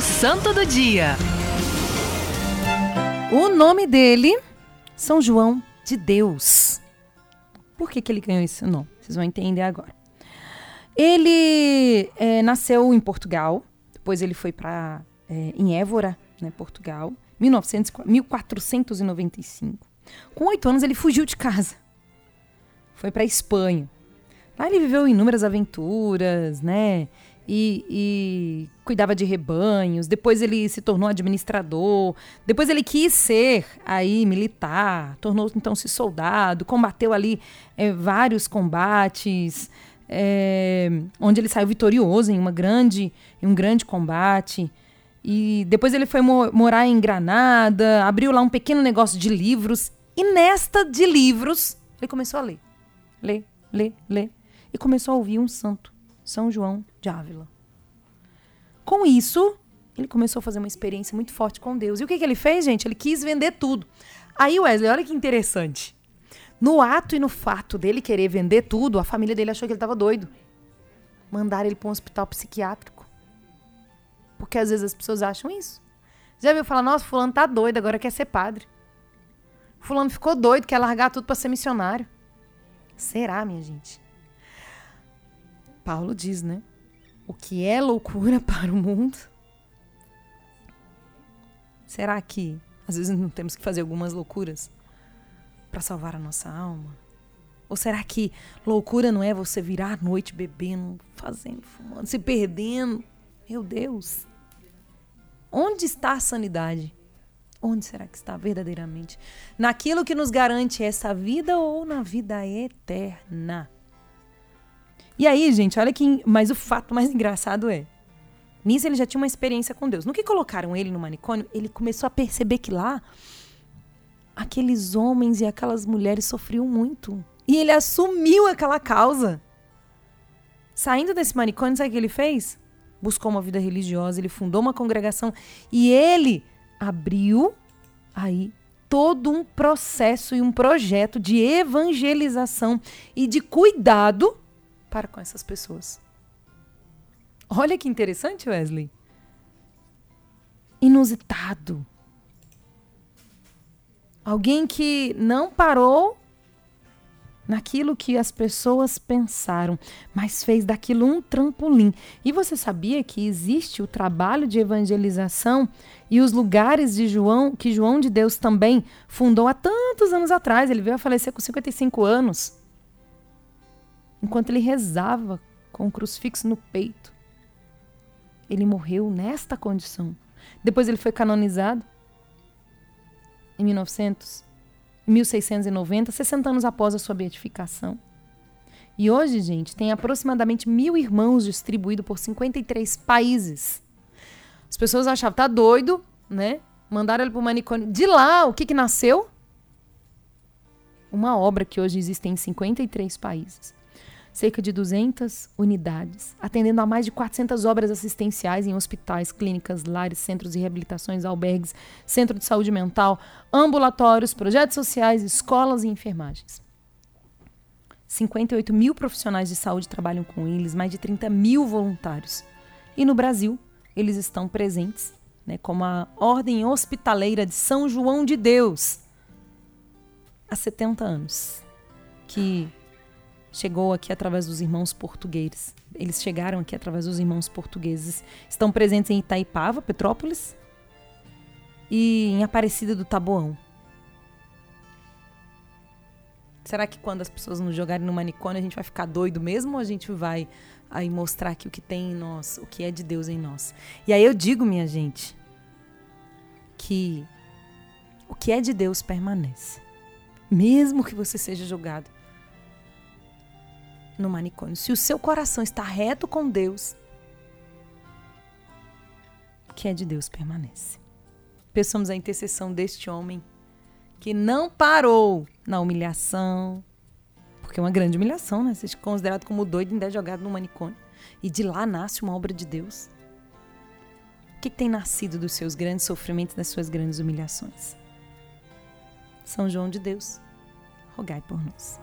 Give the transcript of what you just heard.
O Santo do Dia. O nome dele, São João de Deus. Por que, que ele ganhou esse nome? Vocês vão entender agora. Ele é, nasceu em Portugal, depois ele foi para é, em Évora, né, Portugal, 1900, 1495. Com oito anos ele fugiu de casa, foi para Espanha. Lá ele viveu inúmeras aventuras, né? E, e, cuidava de rebanhos. Depois ele se tornou administrador. Depois ele quis ser aí militar. Tornou então se soldado. Combateu ali é, vários combates, é, onde ele saiu vitorioso em uma grande, em um grande combate. E depois ele foi mo morar em Granada. Abriu lá um pequeno negócio de livros. E nesta de livros ele começou a ler, ler, ler, ler e começou a ouvir um santo, São João de Ávila. Com isso, ele começou a fazer uma experiência muito forte com Deus. E o que, que ele fez, gente? Ele quis vender tudo. Aí, Wesley, olha que interessante. No ato e no fato dele querer vender tudo, a família dele achou que ele estava doido. Mandaram ele para um hospital psiquiátrico. Porque às vezes as pessoas acham isso. Já viu falar, nossa, fulano tá doido, agora quer ser padre. Fulano ficou doido, quer largar tudo para ser missionário. Será, minha gente? Paulo diz, né? O que é loucura para o mundo? Será que às vezes não temos que fazer algumas loucuras para salvar a nossa alma? Ou será que loucura não é você virar à noite bebendo, fazendo, fumando, se perdendo? Meu Deus! Onde está a sanidade? Onde será que está verdadeiramente? Naquilo que nos garante essa vida ou na vida eterna? E aí, gente, olha que. Mas o fato mais engraçado é. Nisso ele já tinha uma experiência com Deus. No que colocaram ele no manicômio, ele começou a perceber que lá aqueles homens e aquelas mulheres sofriam muito. E ele assumiu aquela causa. Saindo desse manicômio, sabe o que ele fez? Buscou uma vida religiosa, ele fundou uma congregação e ele abriu aí todo um processo e um projeto de evangelização e de cuidado para com essas pessoas. Olha que interessante, Wesley. Inusitado. Alguém que não parou naquilo que as pessoas pensaram, mas fez daquilo um trampolim. E você sabia que existe o trabalho de evangelização e os lugares de João, que João de Deus também fundou há tantos anos atrás? Ele veio a falecer com 55 anos enquanto ele rezava com o crucifixo no peito. Ele morreu nesta condição. Depois ele foi canonizado em 1900, 1690, 60 anos após a sua beatificação. E hoje, gente, tem aproximadamente mil irmãos distribuídos por 53 países. As pessoas achavam, tá doido, né? Mandaram ele para o manicômio. De lá, o que, que nasceu? Uma obra que hoje existe em 53 países cerca de 200 unidades, atendendo a mais de 400 obras assistenciais em hospitais, clínicas, lares, centros de reabilitações, albergues, centro de saúde mental, ambulatórios, projetos sociais, escolas e enfermagens. 58 mil profissionais de saúde trabalham com eles, mais de 30 mil voluntários. E no Brasil, eles estão presentes, né, como a Ordem Hospitaleira de São João de Deus, há 70 anos, que chegou aqui através dos irmãos portugueses. Eles chegaram aqui através dos irmãos portugueses. Estão presentes em Itaipava, Petrópolis, e em Aparecida do Taboão. Será que quando as pessoas nos jogarem no manicômio a gente vai ficar doido mesmo ou a gente vai aí mostrar aqui o que tem em nós, o que é de Deus em nós? E aí eu digo, minha gente, que o que é de Deus permanece. Mesmo que você seja julgado no manicômio. Se o seu coração está reto com Deus, o que é de Deus permanece. Peçamos a intercessão deste homem que não parou na humilhação, porque é uma grande humilhação, né? Ser considerado como doido e ainda jogado no manicômio. E de lá nasce uma obra de Deus. O que, que tem nascido dos seus grandes sofrimentos, das suas grandes humilhações? São João de Deus, rogai por nós.